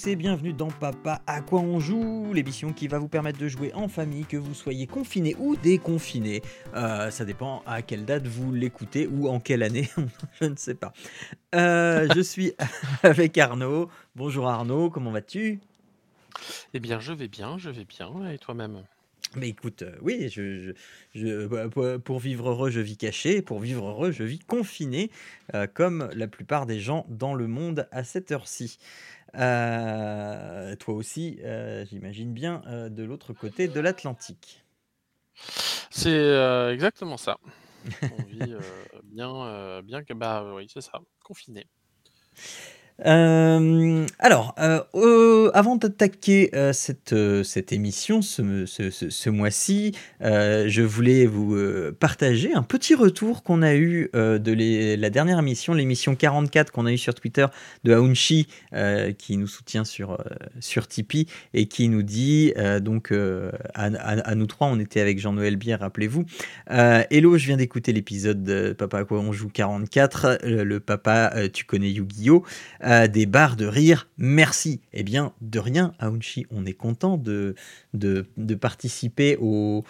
Tous et bienvenue dans Papa à quoi on joue, l'émission qui va vous permettre de jouer en famille, que vous soyez confiné ou déconfiné. Euh, ça dépend à quelle date vous l'écoutez ou en quelle année, je ne sais pas. Euh, je suis avec Arnaud. Bonjour Arnaud, comment vas-tu? Eh bien, je vais bien, je vais bien. Et toi-même? Mais écoute, euh, oui, je, je- je- bah, pour vivre heureux, je vis caché, pour vivre heureux, je vis confiné, euh, comme la plupart des gens dans le monde à cette heure-ci. Euh, toi aussi, euh, j'imagine bien, euh, de l'autre côté de l'Atlantique. C'est euh, exactement ça. On vit euh, bien, euh, bien que bah oui, c'est ça, confiné. Euh, alors, euh, euh, avant d'attaquer cette, cette émission ce, ce- mois-ci, je voulais vous partager un petit retour qu'on a eu de la dernière émission, l'émission 44 qu'on a eu sur Twitter de Aounchi, qui nous soutient sur, sur Tipeee et qui nous dit, donc à, nous trois, on était avec Jean-Noël Bière, rappelez-vous. Hello, je viens d'écouter l'épisode de Papa à quoi on joue 44, euh, le papa, tu connais Yu-Gi-Oh! Des barres de rire. Merci. Eh bien, de rien, Aounchi, on est content de, de, participer euh,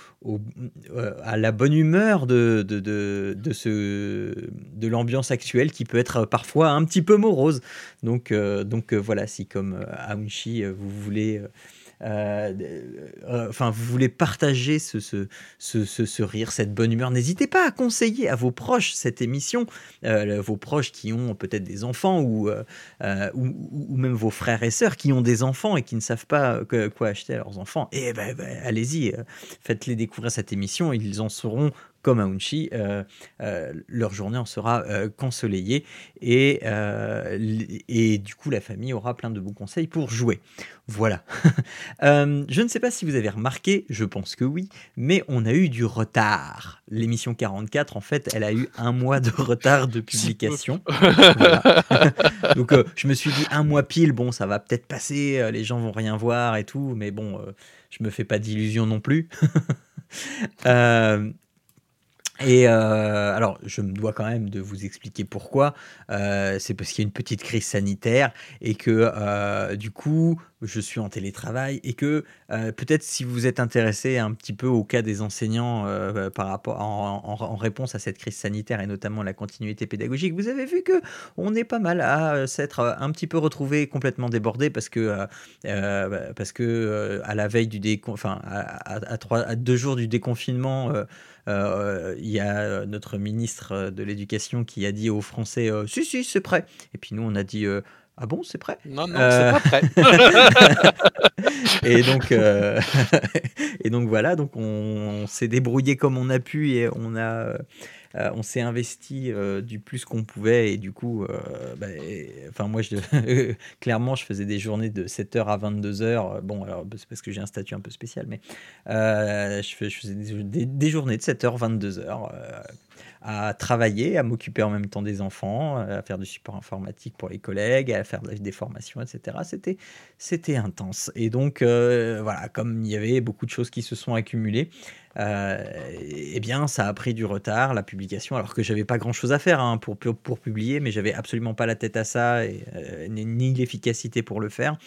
à la bonne humeur de, de, de, ce, de l'ambiance actuelle qui peut être parfois un petit peu morose. Donc, euh, donc euh, voilà, si comme Aounchi, vous voulez... euh, euh, enfin, vous voulez partager ce, ce, ce, ce- rire, cette bonne humeur, n'hésitez pas à conseiller à vos proches cette émission, euh, vos proches qui ont peut-être des enfants ou, ou, même vos frères et sœurs qui ont des enfants et qui ne savent pas quoi acheter à leurs enfants, et ben, ben, allez-y, faites-les découvrir cette émission, ils en seront comme Aounchi, euh, euh, leur journée en sera euh, qu'ensoleillée et, et du coup la famille aura plein de bons conseils pour jouer. Voilà. Je ne sais pas si vous avez remarqué, je pense que oui, mais on a eu du retard. L'émission 44, en fait, elle a eu un mois de retard de publication. Voilà. Donc euh, je me suis dit un mois pile, bon ça va peut-être passer, euh, les gens vont rien voir et tout, mais bon, euh, je me fais pas d'illusions non plus. Et euh, alors, je me dois quand même de vous expliquer pourquoi. Euh, c'est parce qu'il y a une petite crise sanitaire et que euh, du coup, je suis en télétravail et que euh, peut-être si vous êtes intéressé un petit peu au cas des enseignants euh, par rapport en, réponse à cette crise sanitaire et notamment la continuité pédagogique, vous avez vu que on est pas mal à euh, s'être euh, un petit peu retrouvé complètement débordé parce que euh, euh, parce que euh, à la veille du décon, à, à- deux jours du déconfinement. euh, euh, il y a euh, notre ministre euh, de l'Éducation qui a dit aux Français euh, Si, si, c'est prêt. Et puis nous, on a dit euh, Ah bon, c'est prêt? Non, non, Euh, c'est pas prêt. et donc, euh, et donc voilà, donc on, on s'est débrouillé comme on a pu et on a, euh, euh, on s'est investi euh, du plus qu'on pouvait et du coup, euh, bah, et- enfin moi, je, clairement, je faisais des journées de 7h à 22h. Bon, alors c'est parce que j'ai un statut un peu spécial, mais euh, je, fais- je faisais des, des- des journées de 7h, 22h. À travailler, à m'occuper en même temps des enfants, euh, à faire du support informatique pour les collègues, à faire des formations, etc. C'était, c'était intense. Et donc, euh, voilà, comme il y avait beaucoup de choses qui se sont accumulées, euh, eh bien, ça a pris du retard, la publication, alors que j'avais pas grand-chose à faire hein, pour, pour, publier, mais j'avais absolument pas la tête à ça, et, ni l'efficacité pour le faire.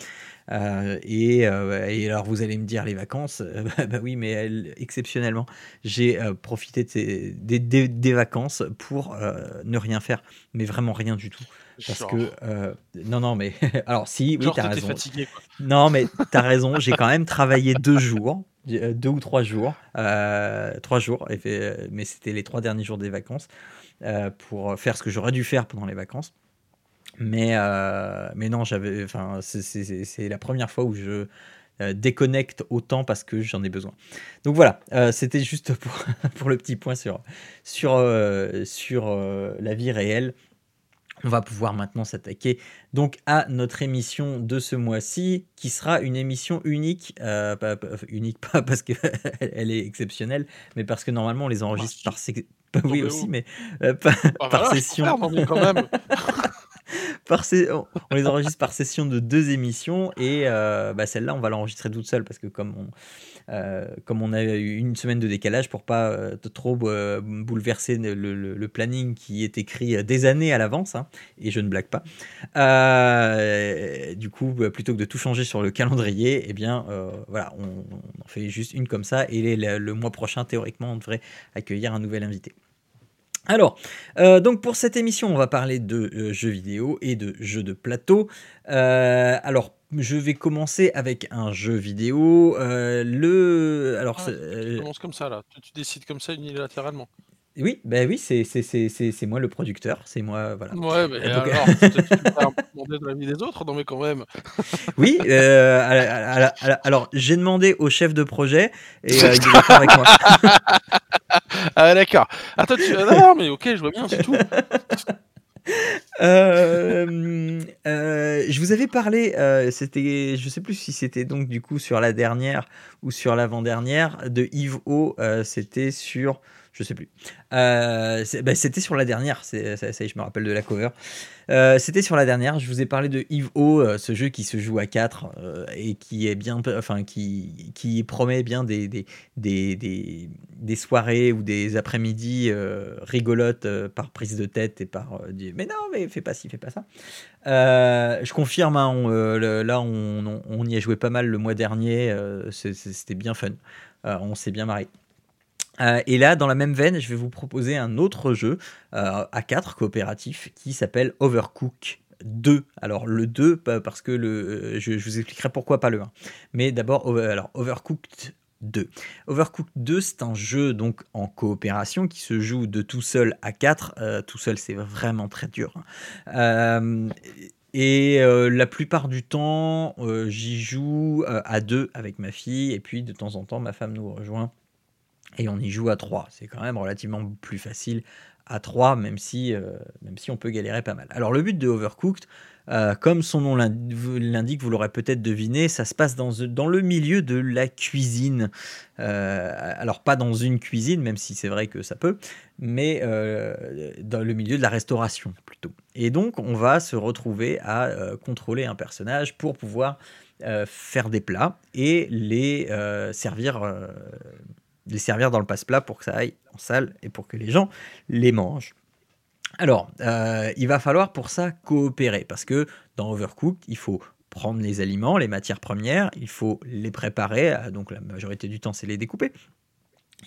Euh, et, euh, et alors, vous allez me dire les vacances, euh, bah, bah oui, mais exceptionnellement, j'ai profité de ces- des, des- des vacances pour ne rien faire, mais vraiment rien du tout. Parce Genre, que, euh, non, non, mais alors, si, oui, t'as raison. fatigué. quoi. Non, mais t'as raison, j'ai quand même travaillé deux jours, deux ou trois jours, euh, trois jours, mais c'était les trois derniers jours des vacances, euh, pour faire ce que j'aurais dû faire pendant les vacances. Mais, euh, mais non, j'avais, enfin, c'est- la première fois où je euh, déconnecte autant parce que j'en ai besoin. Donc voilà, euh, c'était juste pour, pour le petit point sur, sur, sur la vie réelle. on va pouvoir maintenant s'attaquer donc à notre émission de ce mois-ci, qui sera une émission unique, euh, pas, unique pas parce qu'elle est exceptionnelle, mais parce que normalement on les enregistre par oui aussi, mais euh, ah, par session. quand même. On les enregistre par session de deux émissions et euh, bah, celle-là on va l'enregistrer toute seule parce que comme on euh, a eu une semaine de décalage pour pas euh, trop bouleverser le, planning qui est écrit des années à l'avance, hein, et je ne blague pas. du coup, bah, plutôt que de tout changer sur le calendrier, eh bien, voilà, on, en fait juste une comme ça, et le mois prochain, théoriquement, on devrait accueillir un nouvel invité. Alors, donc pour cette émission, on va parler de jeux vidéo et de jeux de plateau. alors, je vais commencer avec un jeu vidéo. Euh, le, alors, ah, tu euh, commences comme ça là. Tu, décides comme ça unilatéralement. Oui, ben oui, c'est moi le producteur, c'est moi, voilà. Ouais, mais euh, alors, tu, tu demander de l'avis des autres, non mais quand même. Oui, alors j'ai demandé au chef de projet et il est d'accord avec moi. ah d'accord. Attends, tu... non, mais ok, je vois bien, c'est tout. Euh, euh, je vous avais parlé, euh, c'était, je sais plus si c'était donc du coup sur la dernière ou sur l'avant-dernière de Yves O. c'était sur je sais plus. Euh, bah, c'était sur la dernière, ça, ça, je me rappelle de la cover. Euh, c'était sur la dernière, je vous ai parlé de Eve O, euh, ce jeu qui se joue à 4 et qui est bien, enfin qui, qui promet bien des, des, des, des, soirées ou des après-midi rigolotes par prise de tête et par mais non, mais fais pas ci, fais pas ça. je confirme, hein, là on, on, y a joué pas mal le mois dernier, c'était bien fun, on s'est bien marré. Euh, et là, dans la même veine, je vais vous proposer un autre jeu euh, à 4 coopératif qui s'appelle Overcook 2. Alors le 2, parce que le, euh, je, vous expliquerai pourquoi pas le 1. Mais d'abord, alors, Overcooked 2. Overcooked 2, c'est un jeu donc en coopération qui se joue de tout seul à 4. tout seul, c'est vraiment très dur. Hein. et la plupart du temps, j'y joue à 2 avec ma fille. Et puis de temps en temps, ma femme nous rejoint et on y joue à 3. C'est quand même relativement plus facile à 3, même si, euh, même si on peut galérer pas mal. Alors le but de Overcooked, euh, comme son nom l'indique, vous l'aurez peut-être deviné, ça se passe dans, dans, le milieu de la cuisine. Euh, alors pas dans une cuisine, même si c'est vrai que ça peut, mais dans le milieu de la restauration plutôt. Et donc on va se retrouver à contrôler un personnage pour pouvoir faire des plats et les servir les servir dans le passe-plat pour que ça aille en salle et pour que les gens les mangent. Alors, euh, il va falloir pour ça coopérer parce que dans Overcooked, il faut prendre les aliments, les matières premières, il faut les préparer, euh, donc la majorité du temps c'est les découper.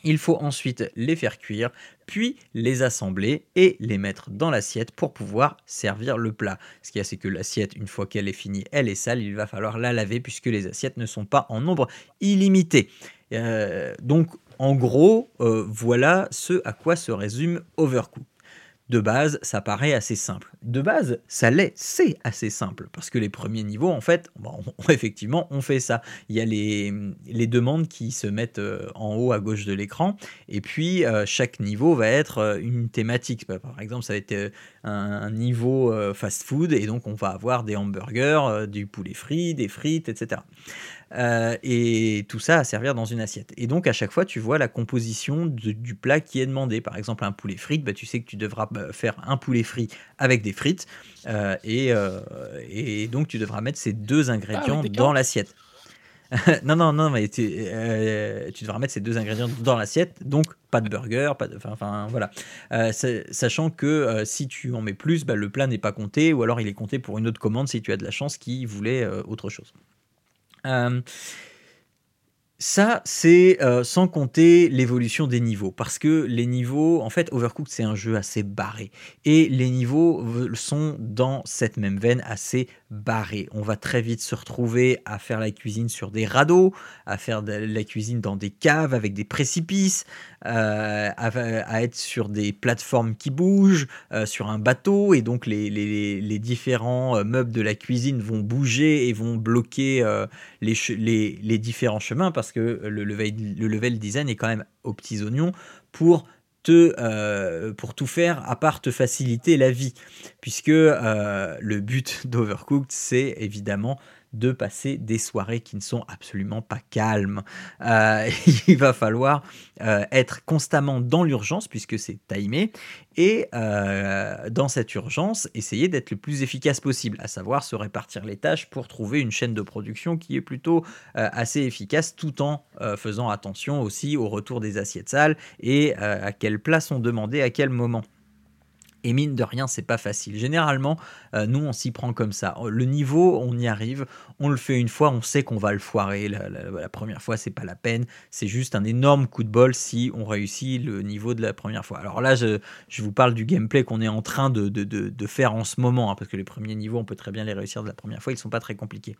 Il faut ensuite les faire cuire, puis les assembler et les mettre dans l'assiette pour pouvoir servir le plat. Ce qui est, c'est que l'assiette, une fois qu'elle est finie, elle est sale, il va falloir la laver puisque les assiettes ne sont pas en nombre illimité. Euh, donc en gros, euh, voilà ce à quoi se résume Overcooked. De base, ça paraît assez simple. De base, ça l'est, c'est assez simple, parce que les premiers niveaux, en fait, effectivement, on fait ça. Il y a les, demandes qui se mettent euh, en haut à gauche de l'écran, et puis euh, chaque niveau va être une thématique. Par exemple, ça va être un, niveau fast-food, et donc on va avoir des hamburgers, du poulet frit, des frites, etc. Euh, et tout ça à servir dans une assiette. Et donc à chaque fois, tu vois la composition du plat qui est demandé. Par exemple, un poulet frit, bah, tu sais que tu devras bah, faire un poulet frit avec des frites, euh, euh, et, donc tu devras mettre ces deux ingrédients ah, dans l'assiette. non, non, non, mais tu, devras mettre ces deux ingrédients dans l'assiette, donc pas de burger, pas de, enfin voilà, sachant que si tu en mets plus, bah, le plat n'est pas compté, ou alors il est compté pour une autre commande si tu as de la chance qui voulait autre chose. Euh, ça, c'est euh, sans compter l'évolution des niveaux. Parce que les niveaux, en fait, Overcooked, c'est un jeu assez barré. Et les niveaux sont dans cette même veine assez barrés. On va très vite se retrouver à faire la cuisine sur des radeaux, à faire la cuisine dans des caves avec des précipices, euh, à, être sur des plateformes qui bougent, euh, sur un bateau. Et donc, les, les, différents meubles de la cuisine vont bouger et vont bloquer les, les, les différents chemins. Parce parce que le level, le level design est quand même aux petits oignons pour te, pour tout faire à part te faciliter la vie. Puisque le but d'Overcooked, c'est évidemment de passer des soirées qui ne sont absolument pas calmes. Euh, il va falloir euh, être constamment dans l'urgence puisque c'est timé et euh, dans cette urgence essayer d'être le plus efficace possible, à savoir se répartir les tâches pour trouver une chaîne de production qui est plutôt assez efficace tout en faisant attention aussi au retour des assiettes sales et à quelle place on demandait à quel moment. Et mine de rien, c'est pas facile. Généralement, euh, nous, on s'y prend comme ça. Le niveau, on y arrive, on le fait une fois, on sait qu'on va le foirer. La, première fois, c'est pas la peine. C'est juste un énorme coup de bol si on réussit le niveau de la première fois. Alors là, je, vous parle du gameplay qu'on est en train de, de, faire en ce moment, hein, parce que les premiers niveaux, on peut très bien les réussir de la première fois, ils sont pas très compliqués.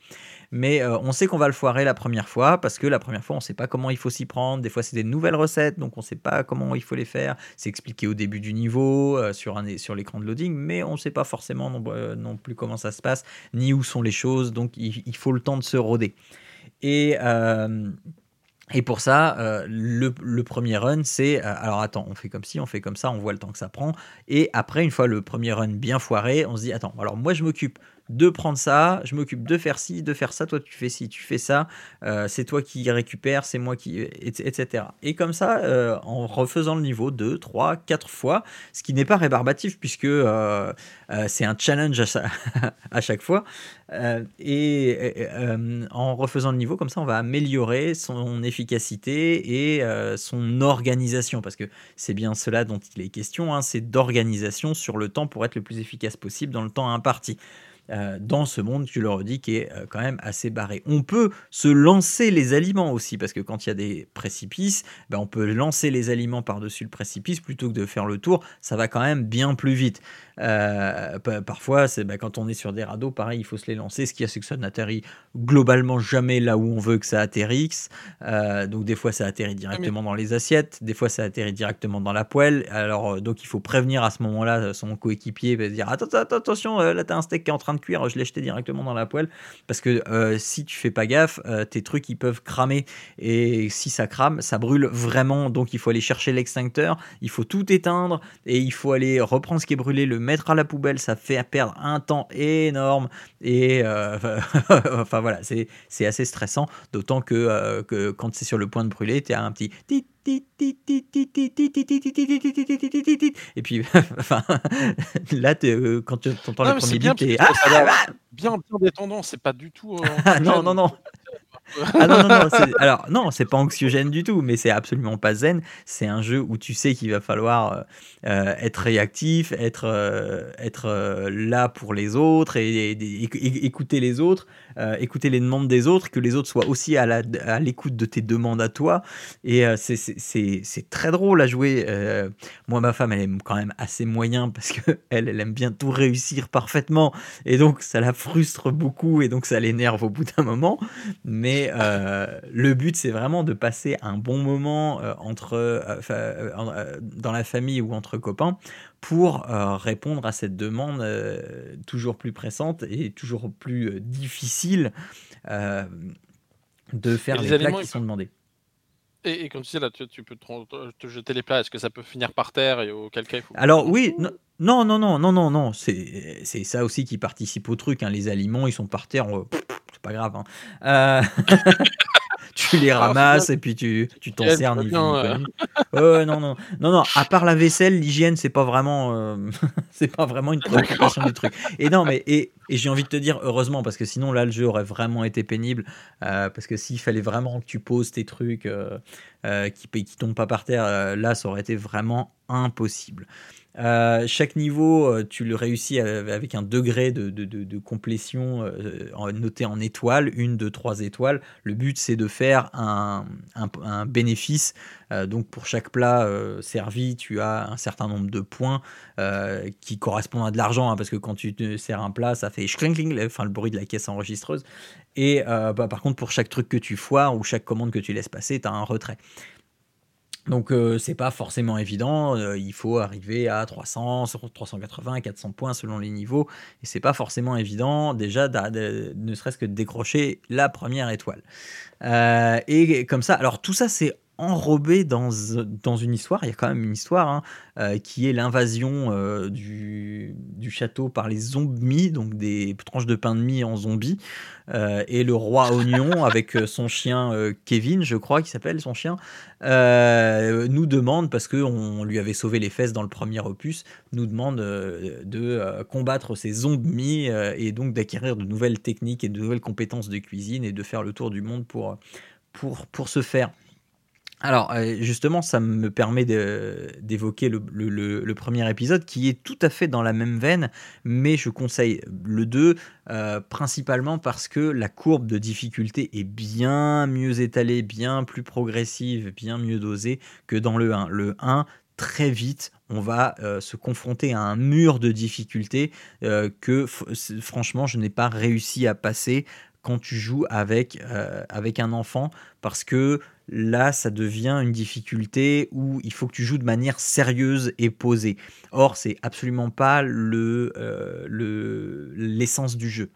Mais euh, on sait qu'on va le foirer la première fois, parce que la première fois, on sait pas comment il faut s'y prendre. Des fois, c'est des nouvelles recettes, donc on sait pas comment il faut les faire. C'est expliqué au début du niveau, euh, sur un sur l'écran de loading, mais on ne sait pas forcément non, euh, plus comment ça se passe, ni où sont les choses, donc il, faut le temps de se roder. Et, euh, pour ça, euh, le, premier run, c'est alors attends, on fait comme ci, on fait comme ça, on voit le temps que ça prend. Et après, une fois le premier run bien foiré, on se dit attends, alors moi je m'occupe de prendre ça, je m'occupe de faire ci, de faire ça, toi tu fais ci, tu fais ça, euh, c'est toi qui récupère, c'est moi qui... etc. Et comme ça, euh, en refaisant le niveau 2, 3, 4 fois, ce qui n'est pas rébarbatif puisque euh, c'est un challenge à, chaque fois, et en refaisant le niveau, comme ça on va améliorer son efficacité et son organisation, parce que c'est bien cela dont il est question, hein, c'est d'organisation sur le temps pour être le plus efficace possible dans le temps imparti. Euh, dans ce monde, tu le redis, qui est euh, quand même assez barré. On peut se lancer les aliments aussi, parce que quand il y a des précipices, ben on peut lancer les aliments par-dessus le précipice plutôt que de faire le tour. Ça va quand même bien plus vite. Euh, parfois, c'est bah, quand on est sur des radeaux, pareil, il faut se les lancer. Ce qu'il y a, c'est que ça n'atterrit globalement jamais là où on veut que ça atterrisse. Donc, des fois, ça atterrit directement dans les assiettes, des fois, ça atterrit directement dans la poêle. Alors, donc, il faut prévenir à ce moment-là son coéquipier, bah, dire attention, là, t'as un steak qui est en train de cuire, je l'ai jeté directement dans la poêle. Parce que si tu fais pas gaffe, tes trucs, ils peuvent cramer. Et si ça crame, ça brûle vraiment. Donc, il faut aller chercher l'extincteur, il faut tout éteindre et il faut aller reprendre ce qui est brûlé, le mettre à la poubelle, ça fait perdre un temps énorme. Et enfin voilà, c'est assez stressant, d'autant que, que quand c'est sur le point de brûler, tu as un petit et puis, enfin, là, quand tu entends le premier beat, t'es bien, bien détendant. C'est pas du tout. non, non, non. Ah non, non, non, alors non, c'est pas anxiogène du tout, mais c'est absolument pas zen. C'est un jeu où tu sais qu'il va falloir euh, euh, être réactif, être, euh, être là pour les autres et, écouter les autres, écouter les demandes des autres, que les autres soient aussi à l'écoute de tes demandes à toi. Et c'est très drôle à jouer. moi, ma femme, elle aime quand même assez moyen parce que elle, elle aime bien tout réussir parfaitement et donc ça la frustre beaucoup et donc ça l'énerve au bout d'un moment. Mais euh, le but, c'est vraiment de passer un bon moment euh, entre, euh, dans la famille ou entre copains pour répondre à cette demande toujours plus pressante et toujours plus difficile de faire les, plats qui sont demandés. Et, et, comme tu sais, là, tu, peux te, jeter les plats. Est-ce que ça peut finir par terre et auquel cas il faut... Alors oui, non, non, non, non, non, non. C'est ça aussi qui participe au truc. Hein. Les aliments, ils sont par terre pas grave. Hein. Euh, tu les ramasses et puis tu tu t'en sers ni non non. Non non à part la vaisselle l'hygiène c'est pas vraiment euh, c'est pas vraiment une préoccupation du truc. Et non mais et, et j'ai envie de te dire heureusement parce que sinon là le jeu aurait vraiment été pénible euh, parce que s'il fallait vraiment que tu poses tes trucs qui qui tombent pas par terre là ça aurait été vraiment impossible euh, chaque niveau, euh, tu le réussis avec un degré de, complétion euh, noté en étoiles, une, deux, trois étoiles. Le but, c'est de faire un, bénéfice. donc, pour chaque plat servi, tu as un certain nombre de points qui correspondent à de l'argent, hein, parce que quand tu te sers un plat, ça fait enfin le bruit de la caisse enregistreuse. Et bah, par contre, pour chaque truc que tu foires ou chaque commande que tu laisses passer, tu as un retrait. Donc euh, c'est pas forcément évident, euh, il faut arriver à 300, 380, 400 points selon les niveaux, et c'est pas forcément évident déjà ne serait-ce que de décrocher la première étoile. Euh, et comme ça, alors tout ça c'est enrobé dans, dans une histoire. Il y a quand même une histoire hein, euh, qui est l'invasion euh, du, du, château par les zombies, donc des tranches de pain de mie en zombies. Euh, et le roi oignon, avec son chien Kevin, je crois qu'il s'appelle son chien, nous demande, parce qu'on lui avait sauvé les fesses dans le premier opus, nous demande de combattre ces zombies et donc d'acquérir de nouvelles techniques et de nouvelles compétences de cuisine et de faire le tour du monde pour, pour, pour ce faire. Alors, euh, justement, ça me permet d'évoquer le, premier épisode qui est tout à fait dans la même veine, mais je conseille le 2 euh, principalement parce que la courbe de difficulté est bien mieux étalée, bien plus progressive, bien mieux dosée que dans le 1. Le 1, très vite, on va euh, se confronter à un mur de difficulté que franchement, je n'ai pas réussi à passer quand tu joues avec, avec un enfant parce que là, ça devient une difficulté où il faut que tu joues de manière sérieuse et posée. Or, c'est absolument pas le, euh, l'essence du jeu.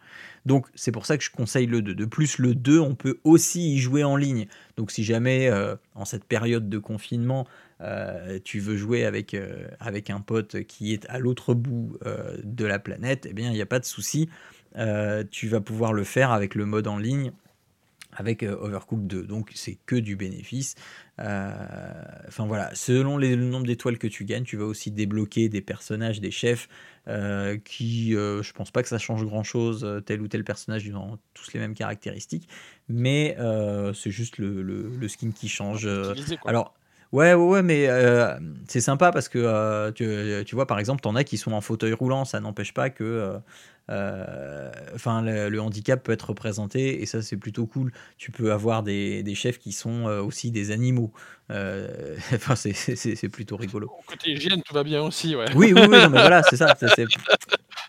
Donc, c'est pour ça que je conseille le 2. De plus, le 2, on peut aussi y jouer en ligne. Donc, si jamais, euh, en cette période de confinement, euh, tu veux jouer avec, avec un pote qui est à l'autre bout de la planète, eh bien, il n'y a pas de souci. tu vas pouvoir le faire avec le mode en ligne avec euh, Overcooked 2. Donc c'est que du bénéfice. Euh, enfin voilà, selon le nombre d'étoiles que tu gagnes, tu vas aussi débloquer des personnages, des chefs euh, qui, je pense pas que ça change grand chose. Tel ou tel personnage, ils ont tous les mêmes caractéristiques, mais c'est juste le, le, skin qui change. Alors Ouais, ouais, ouais, mais c'est sympa parce que tu, tu, vois, par exemple, t'en as qui sont en fauteuil roulant, ça n'empêche pas que euh, enfin, le, handicap peut être représenté et ça c'est plutôt cool. Tu peux avoir des, des chefs qui sont euh, aussi des animaux. Euh, enfin, c'est plutôt rigolo. Côté hygiène, tout va bien aussi, ouais. Oui, oui, oui, mais voilà, c'est ça.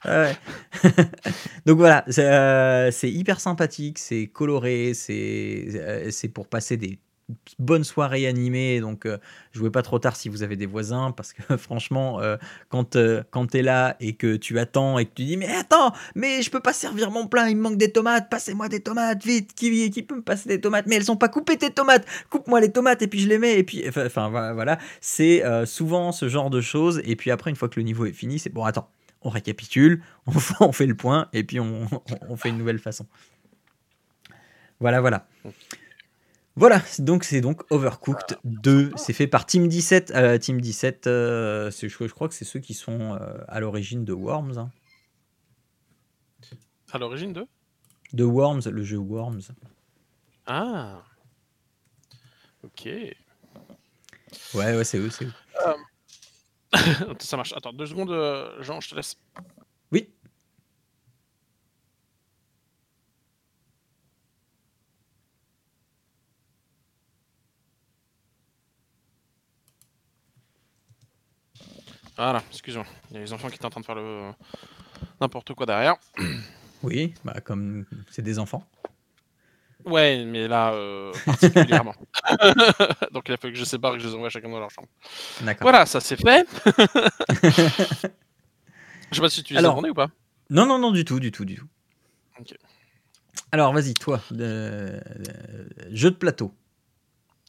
Ouais. Donc voilà, c'est hyper sympathique, c'est coloré, c'est pour passer des bonne soirée animée, donc euh, jouez pas trop tard si vous avez des voisins, parce que franchement, euh, quand, euh, quand tu es là et que tu attends et que tu dis mais attends, mais je peux pas servir mon plat, il me manque des tomates, passez-moi des tomates, vite, qui, qui peut me passer des tomates, mais elles sont pas coupées tes tomates, coupe-moi les tomates et puis je les mets, et puis enfin voilà, c'est souvent ce genre de choses, et puis après une fois que le niveau est fini, c'est bon attends, on récapitule, on, fait le point, et puis on, on fait une nouvelle façon. Voilà, voilà. Voilà, donc c'est donc Overcooked 2. C'est fait par Team 17. Euh, Team 17, euh, je, crois que c'est ceux qui sont euh, à l'origine de Worms. Hein. À l'origine de? De Worms, le jeu Worms. Ah Ok. Ouais, ouais, c'est eux, c'est eux. Ça marche. Attends, deux secondes, Jean, je te laisse. Voilà, excuse-moi. Il y a les enfants qui étaient en train de faire le n'importe quoi derrière. Oui, bah comme c'est des enfants. Ouais, mais là, euh, particulièrement. Donc il a fallu que je sépare et que je les envoie chacun dans leur chambre. D'accord. Voilà, ça c'est fait. je sais pas si tu les as ou pas. Non, non, non, du tout, du tout, du tout. Alors, vas-y, toi, jeu de plateau.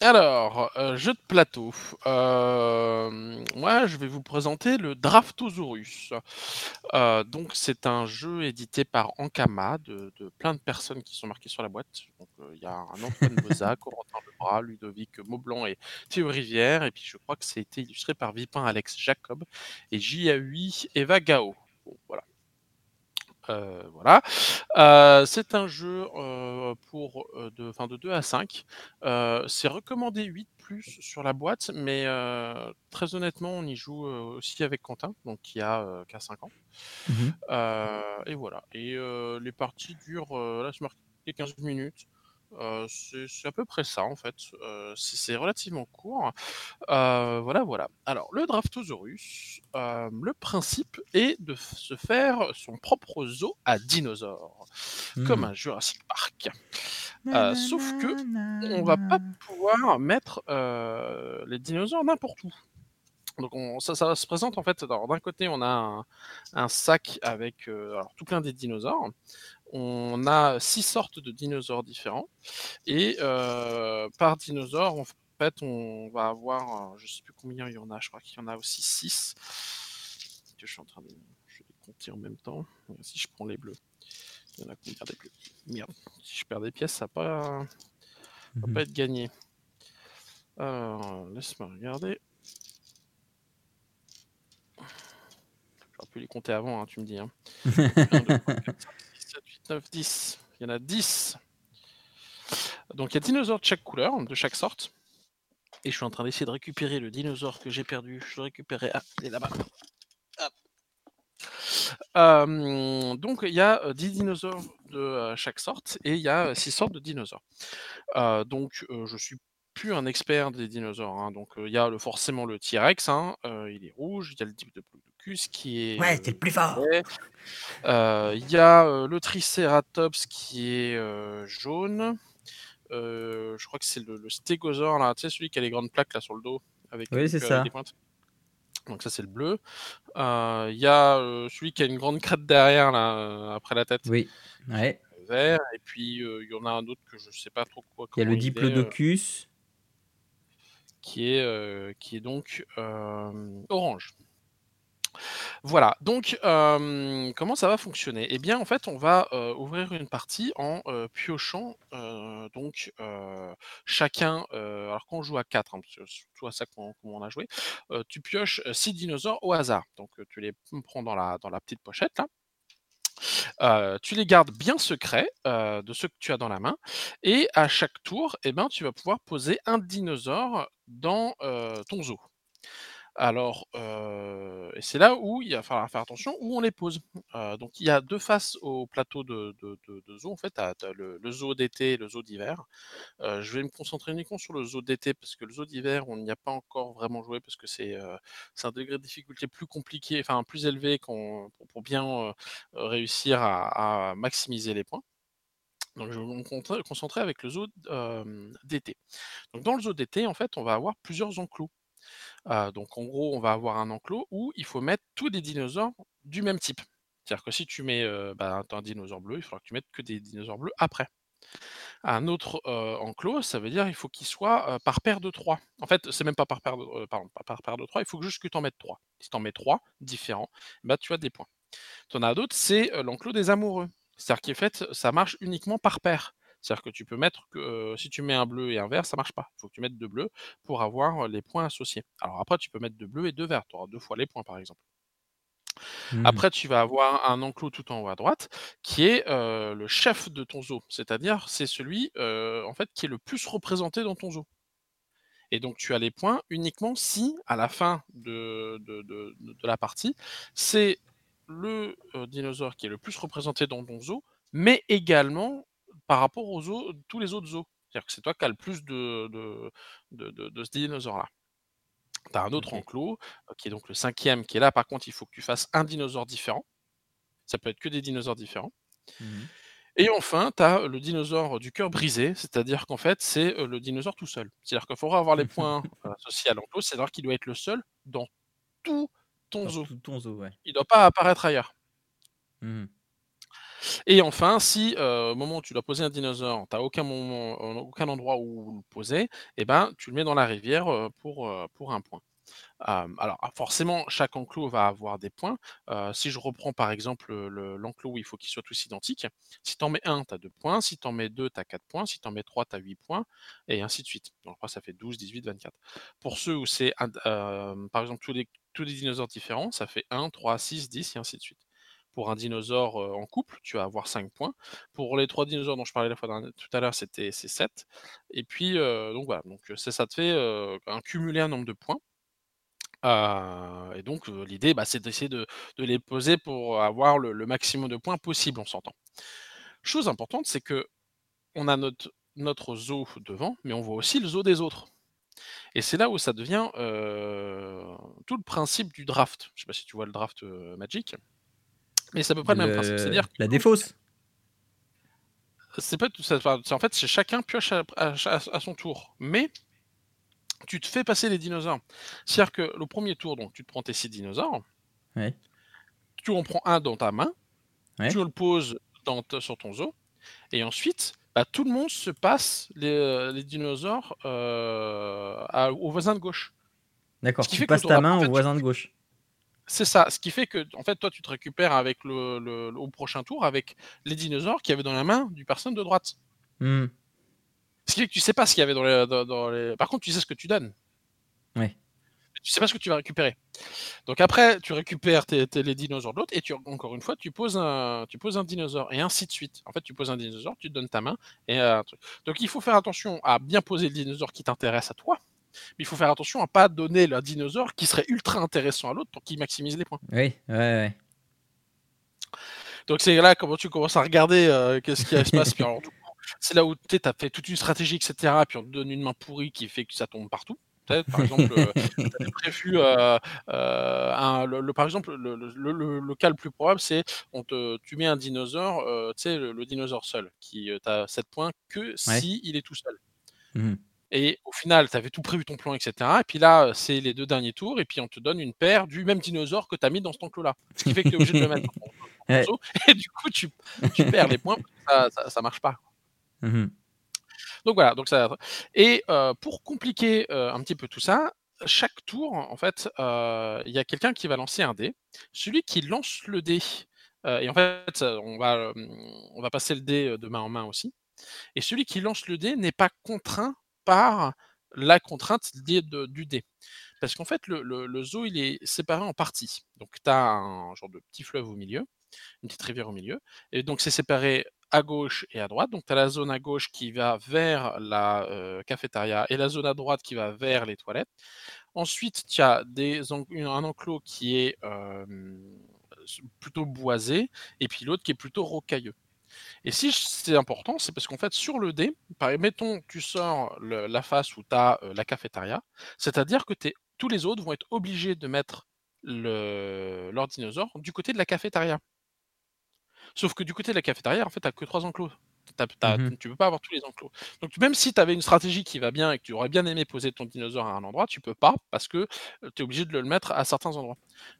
Alors, euh, jeu de plateau. Euh, moi, je vais vous présenter le Draftosaurus. Euh, donc, c'est un jeu édité par Ankama de, plein de personnes qui sont marquées sur la boîte. Donc, il y a un Antoine Boza, Corentin Lebras, Ludovic Maublanc et Théo Rivière. Et puis, je crois que c'est été illustré par Vipin Alex Jacob et JAUI Eva Gao. voilà. Euh, voilà. Euh, c'est un jeu euh, pour de, fin, de 2 à 5. c'est recommandé 8 plus sur la boîte, mais très honnêtement, on y joue aussi avec Quentin, donc qui a, 5 ans. Mmh et voilà. Et les parties durent, là, c'est marqué 15 minutes. Euh, c'est à peu près ça en fait. Euh, c'est relativement court. Euh, voilà, voilà. Alors, le Draftosaurus, le principe est de se faire son propre zoo à dinosaures, comme hmm. un Jurassic Park. sauf que on va pas pouvoir mettre les dinosaures n'importe où. Donc ça, ça, se présente en fait. D'un côté, on a un, sac avec tout plein des dinosaures on a six sortes de dinosaures différents. Et euh, par dinosaure, on fait, on va avoir, je sais plus combien il y en a, je crois qu'il y en a aussi 6. Je suis en train de je vais les compter en même temps. Si je prends les bleus, il y en a combien des bleus? Merde, si je perds des pièces, ça va pas, va Mmh pas être gagné. Alors, laisse-moi regarder. Pu les compter avant, hein, tu me dis. Hein. 1, 2, 3, 4, 5, 6, 7, 8, 9, 10. Il y en a 10. Donc il y a dinosaures de chaque couleur, de chaque sorte. Et je suis en train d'essayer de récupérer le dinosaure que j'ai perdu. Je le récupérer. Ah, il est là-bas. Euh, donc il y a euh, 10 dinosaures de euh, chaque sorte et il y a 6 sortes de dinosaures. Euh, donc euh, je suis plus un expert des dinosaures. hein. Donc il y a le, forcément le T-Rex, hein, euh, il est rouge. Il y a le Diplodocus qui est. Ouais, c'est le plus fort. Euh, Il y a euh, le Triceratops qui est euh, jaune. Euh, je crois que c'est le, le stégosaure, là, tu sais, celui qui a les grandes plaques là sur le dos avec Oui, une c'est ça. des pointes. Donc ça c'est le bleu. Euh, Il y a euh, celui qui a une grande crête derrière là euh, après la tête, Oui. Ouais. vert. Et puis euh, il y en a un autre que je sais pas trop quoi. Il y a le est, euh, Diplodocus. qui est euh, qui est donc euh, orange. Voilà, donc comment ça va fonctionner? Eh bien, en fait, on va ouvrir une partie en piochant donc chacun. alors quand on joue à 4, hein, surtout à ça qu'on qu'on on a joué, tu pioches 6 dinosaures au hasard. Donc tu les prends dans la, petite pochette là. Tu les gardes bien secrets de ceux que tu as dans la main, et à chaque tour, eh ben, tu vas pouvoir poser un dinosaure dans ton zoo. Alors, et c'est là où il va falloir faire attention où on les pose. Heu, donc il y a 2 faces au plateau de de de de zoo en fait, le le zoo d'été et le zoo d'hiver. Heu, je vais me concentrer uniquement sur le zoo d'été parce que le zoo d'hiver, on n'y a pas encore vraiment joué parce que c'est, un degré de difficulté plus compliqué, enfin plus élevé pour pour bien, réussir à maximiser les points. Donc je vais me concentrer avec le zoo d'été. Donc dans le zoo d'été, en fait, on va avoir plusieurs enclos. Donc en gros, on va avoir un enclos où il faut mettre tous des dinosaures du même type. C'est-à-dire que si tu mets, bah, un dinosaure bleu, il faudra que tu mettes que des dinosaures bleus après. Un autre, enclos, ça veut dire il faut qu'il soit, par paire de 3. En fait, c'est même pas par paire de par paire de 3, il faut juste que tu en mettes 3. Si tu en mets 3 différents, bah, tu as des points. Tu en as d'autres, c'est, l'enclos des amoureux. C'est-à-dire qu'en fait, ça marche uniquement par paire. C'est-à-dire que tu peux mettre que, si tu mets un bleu et un vert, ça marche pas. Il faut que tu mettes 2 bleus pour avoir, les points associés. Alors après, tu peux mettre 2 bleus et 2 verts, tu auras 2 fois les points, par exemple. Mmh. Après, tu vas avoir un enclos tout en haut à droite qui est, le chef de ton zoo. C'est-à-dire, c'est celui, en fait, qui est le plus représenté dans ton zoo. Et donc tu as les points uniquement si, à la fin de de de de de la partie, c'est le, dinosaure qui est le plus représenté dans ton zoo, mais également par rapport aux zoo tous les autres zoos. C'est-à-dire que c'est toi qui as le plus de de de de de ce dinosaure-là. Tu as un autre enclos, heu, qui est donc le 5e qui est là, par contre, il faut que tu fasses un dinosaure différent. Ça peut être que des dinosaures différents. Mmh Et enfin, tu as le dinosaure du cœur brisé, c'est-à-dire qu'en fait, c'est, heu, le dinosaure tout seul. C'est-à-dire qu'il faudra avoir les points, heu, associés à l'enclos, c'est-à-dire qu'il doit être le seul dans tout ton Dans zoo. tout ton zoo, ouais. Il doit pas apparaître ailleurs. Mmh Et enfin, si, heu, au moment où tu dois poser un dinosaure, tu as aucun euh, aucun endroit où le poser, et ben, tu le mets dans la rivière, heu, pour, pour 1 point. Alors, ah, forcément, chaque enclos va avoir des points. Si je reprends par exemple, le l'enclos où il faut qu'ils soient tous identiques, si tu en mets 1, tu as 2 points, si tu en mets 2, tu as 4 points, si tu en mets 3, tu as 8 points et ainsi de suite. Donc ça fait 12, 18, 24. Pour ceux où c'est par exemple tous les tous les dinosaures différents, ça fait 1, 3, 6, 10 et ainsi de suite. Pour un dinosaure, en couple, tu vas avoir 5 points. Pour les 3 dinosaures dont je parlais tout à l'heure, c'était c'est 7 et puis, donc voilà, donc ça, te fait, un cumuler un nombre de points. Heu et donc l'idée, bah, c'est d'essayer de les poser pour avoir le maximum de points possible, on s'entend. Chose importante, c'est qu'on a notre notre zoo devant, mais on voit aussi le zoo des autres et c'est là où ça devient, tout le principe du draft. Je sais pas si tu vois le draft, Magic? Mais c'est à peu près le même principe. Le C'est-à-dire que la défausse? c'est pas tout ça, en fait, c'est chacun pioche à à cha à son tour, mais tu te fais passer les dinosaures. C'est-à-dire que le 1er tour, donc tu te prends tes 6 dinosaures Ouais. tu en prends un dans ta main, Ouais. tu le poses dans sur ton zoo et ensuite bah, tout le monde se passe les, euh, les dinosaures euh, à- au voisin de gauche. D'accord, tu passes ta main en fait, au voisin de gauche. C'est ça. Ce qui fait que, en fait, toi, tu te récupères avec le, au prochain tour avec les dinosaures qu'il y avait dans la main du personne de droite. Hmm, Ce qui fait que tu sais pas ce qu'il y avait dans les, dans- dans les. Par contre, tu sais ce que tu donnes. Ouais. Tu sais pas ce que tu vas récupérer. Donc après, tu récupères tes, tes- les dinosaures de l'autre et tu, encore une fois, tu poses, un, tu poses un dinosaure et ainsi de suite. En fait, tu poses un dinosaure, tu te donnes ta main et euh, un truc. Donc il faut faire attention à bien poser le dinosaure qui t'intéresse à toi. Mais il faut faire attention à pas donner le dinosaure qui serait ultra intéressant à l'autre pour qu'il maximise les points. Oui, ouais, ouais. Donc c'est là comment tu commences à regarder euh, qu'est-ce qui se passe. Puis alors, c'est là où tu as fait toute une stratégie, etc. Puis on te donne une main pourrie qui fait que ça tombe partout. Par exemple, euh, prévu euh, euh, un- le, le- par exemple le, cas le plus probable, c'est on te tu mets un dinosaure, tu sais le, dinosaure seul, qui t'as 7 points que si il est tout seul. Mhm. Et au final, tu avais tout prévu ton plan, etc. Et puis là, euh, c'est les deux derniers tours, et puis on te donne une paire du même dinosaure que tu as mis dans ce enclos-là. Ce qui fait que tu es obligé de le mettre ton Ouais. et du coup, tu, tu perds les points, ça, ça, ça marche pas. Mhm. Donc voilà, donc ça. Et euh, pour compliquer euh, un petit peu tout ça, chaque tour, en fait, euh, il y a quelqu'un qui va lancer un dé. Celui qui lance le dé, et en fait, on va, on va passer le dé de main en main aussi. Et celui qui lance le dé n'est pas contraint par la contrainte liée du dé. Parce qu'en fait, le, zoo, il est séparé en parties. Donc, tu as un genre de petit fleuve au milieu, une petite rivière au milieu. Et donc, c'est séparé à gauche et à droite. Donc, tu as la zone à gauche qui va vers la euh, cafétéria et la zone à droite qui va vers les toilettes. Ensuite, tu as un enclos qui est plutôt boisé et puis l'autre qui est plutôt rocailleux. Et si c'est important, c'est parce qu'en fait, sur le dé, par, mettons, tu sors la face où tu as la cafétéria, c'est-à-dire que tous les autres vont être obligés de mettre le- leur dinosaure du côté de la cafétéria. Sauf que du côté de la cafétéria, en fait, tu que trois enclos. T'as- t'as- Mhm. Tu peux pas avoir tous les enclos. Donc même si tu avais une stratégie qui va bien et que tu aurais bien aimé poser ton dinosaure à un endroit, tu peux pas parce que tu es obligé de le mettre à certains endroits.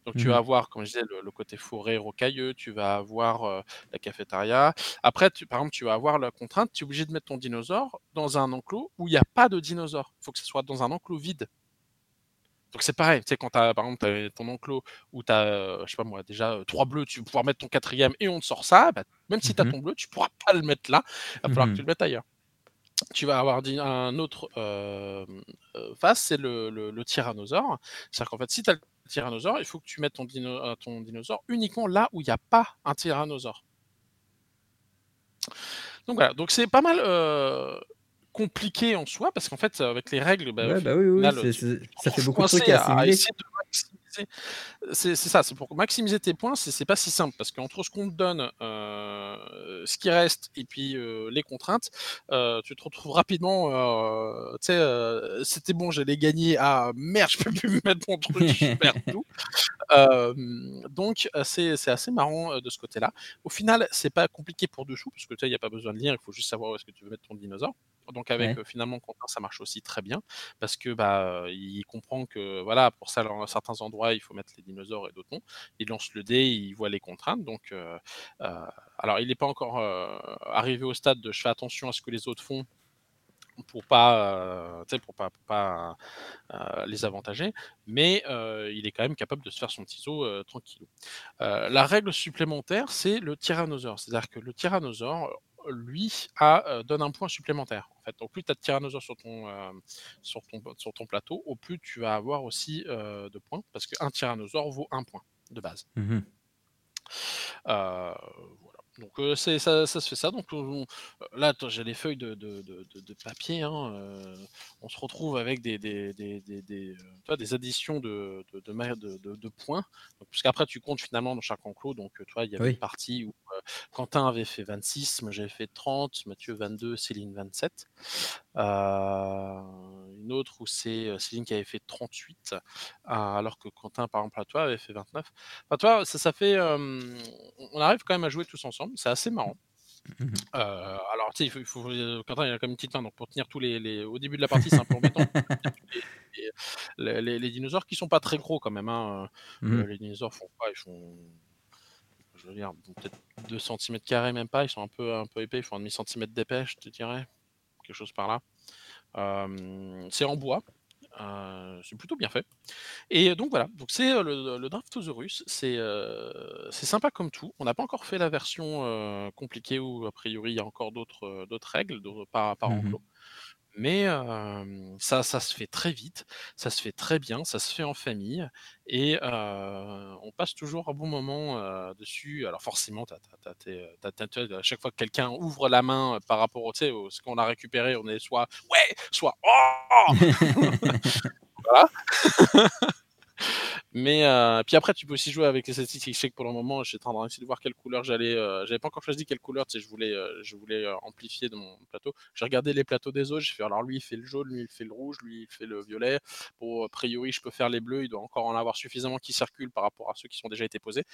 Donc tu Mhm. vas avoir, comme je disais, le, le côté forêt rocailleux, tu vas avoir euh, la cafétéria. Après, tu, par exemple, tu vas avoir la contrainte, tu es obligé de mettre ton dinosaure dans un enclos où il n'y a pas de dinosaure. Il faut que ce soit dans un enclos vide. Donc c'est pareil, tu sais, quand t'as, par exemple, t'as ton enclos où tu as, je sais pas moi, déjà euh, trois bleus, tu vas pouvoir mettre ton quatrième et on te sort ça, bah, même si tu as Mhm. ton bleu, tu pourras pas le mettre là, il va falloir que tu le mettes ailleurs. Tu vas avoir dit un autre euh, euh, face, c'est le, le- le tyrannosaure. C'est-à-dire qu'en fait, si tu as le tyrannosaure, il faut que tu mettes ton, dino- euh, ton dinosaure uniquement là où il n'y a pas un tyrannosaure. Donc voilà, donc c'est pas mal euh, compliqué en soi, parce qu'en fait, avec les règles, bah, Ouais, bah oui, oui, tu ça fait beaucoup de trucs à essayer de maximiser. C'est ça, c'est pour maximiser tes points, c'est pas si simple, parce qu'entre ce qu'on te donne, euh, ce qui reste, et puis euh, les contraintes, euh, tu te retrouves rapidement, tu sais, c'était bon, j'allais gagner, ah merde, je peux plus mettre mon truc, je perds tout. Donc c'est assez marrant de ce côté-là. Au final, c'est pas compliqué pour deux choux, parce que tu sais, il n'y a pas besoin de lire, il faut juste savoir où est-ce que tu veux mettre ton dinosaure. Donc avec Ouais. euh, finalement Quentin, ça marche aussi très bien, parce que bah, il comprend que voilà, pour ça, dans certains endroits, il faut mettre les dinosaures et d'autres non. Il lance le dé, il voit les contraintes. Donc, euh, euh, alors il n'est pas encore arrivé au stade de je fais attention à ce que les autres font pour pas, euh, pour pas, pour pas euh, les avantager, mais euh, il est quand même capable de se faire son tranquillou. Euh, la règle supplémentaire, c'est le tyrannosaure. C'est-à-dire que le tyrannosaure, lui, a, donne un point supplémentaire. En fait, au plus tu as de tyrannosaure sur ton, sur, ton, sur ton plateau, au plus tu vas avoir aussi de points, parce qu'un tyrannosaure vaut un point de base. Euh, voilà. Donc euh, c'est ça, ça se fait ça. Donc on- on- là, j'ai les feuilles de, de, de- de- de papier. hein, euh, on se retrouve avec des, des, des, des, des, euh, additions de, points. Donc, parce qu'après, tu comptes finalement dans chaque enclos. Donc, vois, il y avait Oui. une partie où euh, Quentin avait fait 26, moi j'avais fait 30, Mathieu 22, Céline 27. Une autre où c'est euh, Céline qui avait fait 38, euh, alors que Quentin, par exemple, à toi, avait fait 29. Enfin, toi, ça, ça fait. on arrive quand même à jouer tous ensemble, c'est assez marrant. Mhm. Euh, alors, tu sais, il faut, il faut- euh, Quentin, il a comme une petite main, donc pour tenir tous les. les- Au début de la partie, c'est un peu embêtant. les, les- les- dinosaures qui sont pas très gros quand même. hein, euh, Mhm. Les dinosaures font quoi Ils font. je veux dire, peut-être 2 cm même pas, ils sont un peu, un peu épais, ils font un demi centimètre d'épais, je te dirais, quelque chose par là. C'est en bois, c'est plutôt bien fait. Et donc voilà, donc c'est le, le Draftosaurus, c'est sympa comme tout. On n'a pas encore fait la version compliquée où a priori il y a encore d'autres règles par, par enclos. Mais ça, ça se fait très vite, ça se fait très bien, ça se fait en famille et on passe toujours un bon moment dessus. Alors forcément, à chaque fois que quelqu'un ouvre la main par rapport au, au ce qu'on a récupéré, on est soit ouais, soit oh voilà. Mais euh, puis après, tu peux aussi jouer avec les statistiques. Je pour le moment, j'étais en train de voir quelle couleur j'allais. Euh, j'avais pas encore choisi quelle couleur. Tu je voulais, euh, je voulais amplifier de mon plateau. J'ai regardé les plateaux des autres. J'ai fait alors lui, il fait le jaune, lui, il fait le rouge, lui, il fait le violet. Bon, a priori, je peux faire les bleus. Il doit encore en avoir suffisamment qui circulent par rapport à ceux qui sont déjà été posés.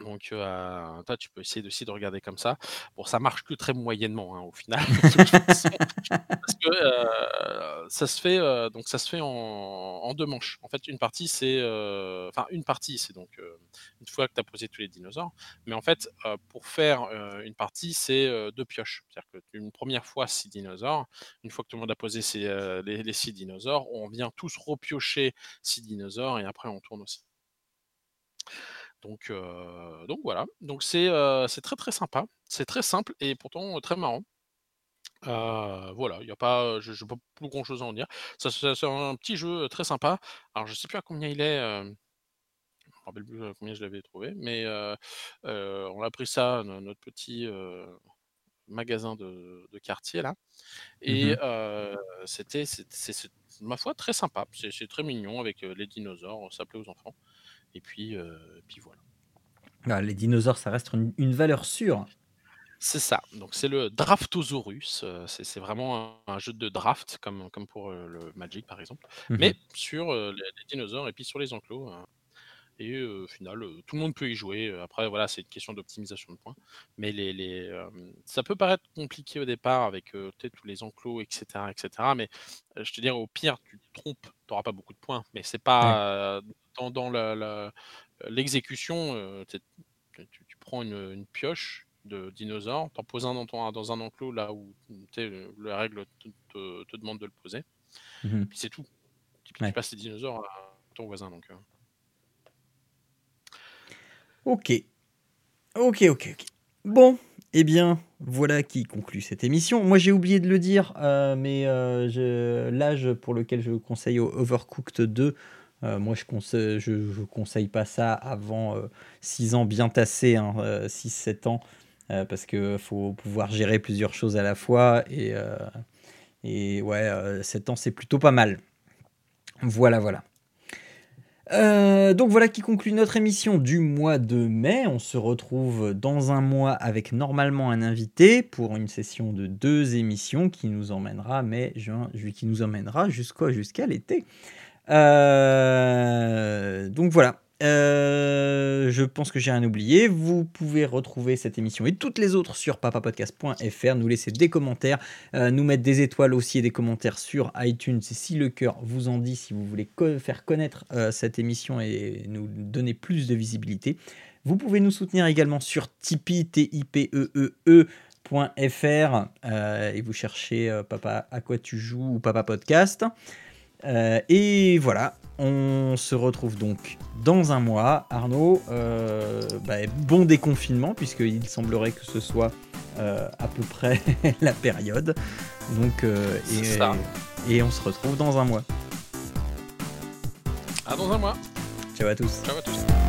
Donc, euh, toi, tu peux essayer aussi de regarder comme ça. Bon, ça marche que très moyennement hein, au final, parce que euh, ça se fait euh, donc ça se fait en, deux manches. En fait, une partie c'est, enfin une partie c'est donc une fois que tu as posé tous les dinosaures, mais en fait pour faire une partie c'est deux pioches. C'est-à-dire qu'une première fois six dinosaures, une fois que tout le monde a posé les, les six dinosaures, on vient tous repiocher six dinosaures et après on tourne aussi. Donc, donc voilà, donc c'est très très sympa, c'est très simple et pourtant très marrant. voilà, il y a pas, je n'ai pas plus grand chose à en dire. Ça, c'est un petit jeu très sympa. Alors je sais plus à combien il est. je me rappelle plus à combien je l'avais trouvé, mais on a pris ça dans notre petit magasin de, quartier là, et mmh c'était, c'est ma foi très sympa. C'est très mignon avec les dinosaures, ça plaît aux enfants. Et puis, euh, puis voilà. Ah, les dinosaures, ça reste une, valeur sûre. C'est ça. Donc c'est le Draftosaurus. Euh, c'est vraiment un, jeu de draft comme, comme pour euh, le Magic par exemple, mmh mais sur les, dinosaures et puis sur les enclos. Et au final, tout le monde peut y jouer. Après, voilà, c'est une question d'optimisation de points. Mais les, les ça peut paraître compliqué au départ avec tous les enclos, etc., etc. Mais je te dirais, au pire, tu te trompes, tu n'auras pas beaucoup de points. Mais c'est pas dans, dans l'exécution. tu, tu, prends une, pioche de dinosaure, t'en poses un dans, ton, dans un enclos là où la règle te, te, demande de le poser. Mmh puis c'est tout. Tu, passes les dinosaures à ton voisin. Donc, Ok. Ok, ok, ok. Bon, eh bien, voilà qui conclut cette émission. Moi, j'ai oublié de le dire, euh, mais euh, l'âge pour lequel je conseille Overcooked 2, euh, moi, je conseille, je, conseille pas ça avant 6 ans bien tassés, 6-7 ans, parce qu'il faut pouvoir gérer plusieurs choses à la fois. Et, et ouais, 7 ans, c'est plutôt pas mal. Voilà, voilà. Euh, donc voilà qui conclut notre émission du mois de mai. On se retrouve dans un mois avec normalement un invité pour une session de deux émissions qui nous emmènera mai, juin, juillet, qui nous emmènera jusqu'à jusqu'à l'été. Euh, donc voilà. Euh, je pense que j'ai rien oublié. Vous pouvez retrouver cette émission et toutes les autres sur papapodcast.fr. Nous laisser des commentaires, euh, nous mettre des étoiles aussi et des commentaires sur iTunes si le cœur vous en dit, si vous voulez faire connaître euh, cette émission et nous donner plus de visibilité. Vous pouvez nous soutenir également sur Tipeee, t i p e e, e et vous cherchez Papa à quoi tu joues ou Papa Podcast. Et voilà, on se retrouve donc dans un mois. Arnaud, euh, bah, bon déconfinement, puisqu'il semblerait que ce soit euh, à peu près la période. Donc, euh, et, et on se retrouve dans un mois. À dans un mois. Ciao à tous. Ciao à tous.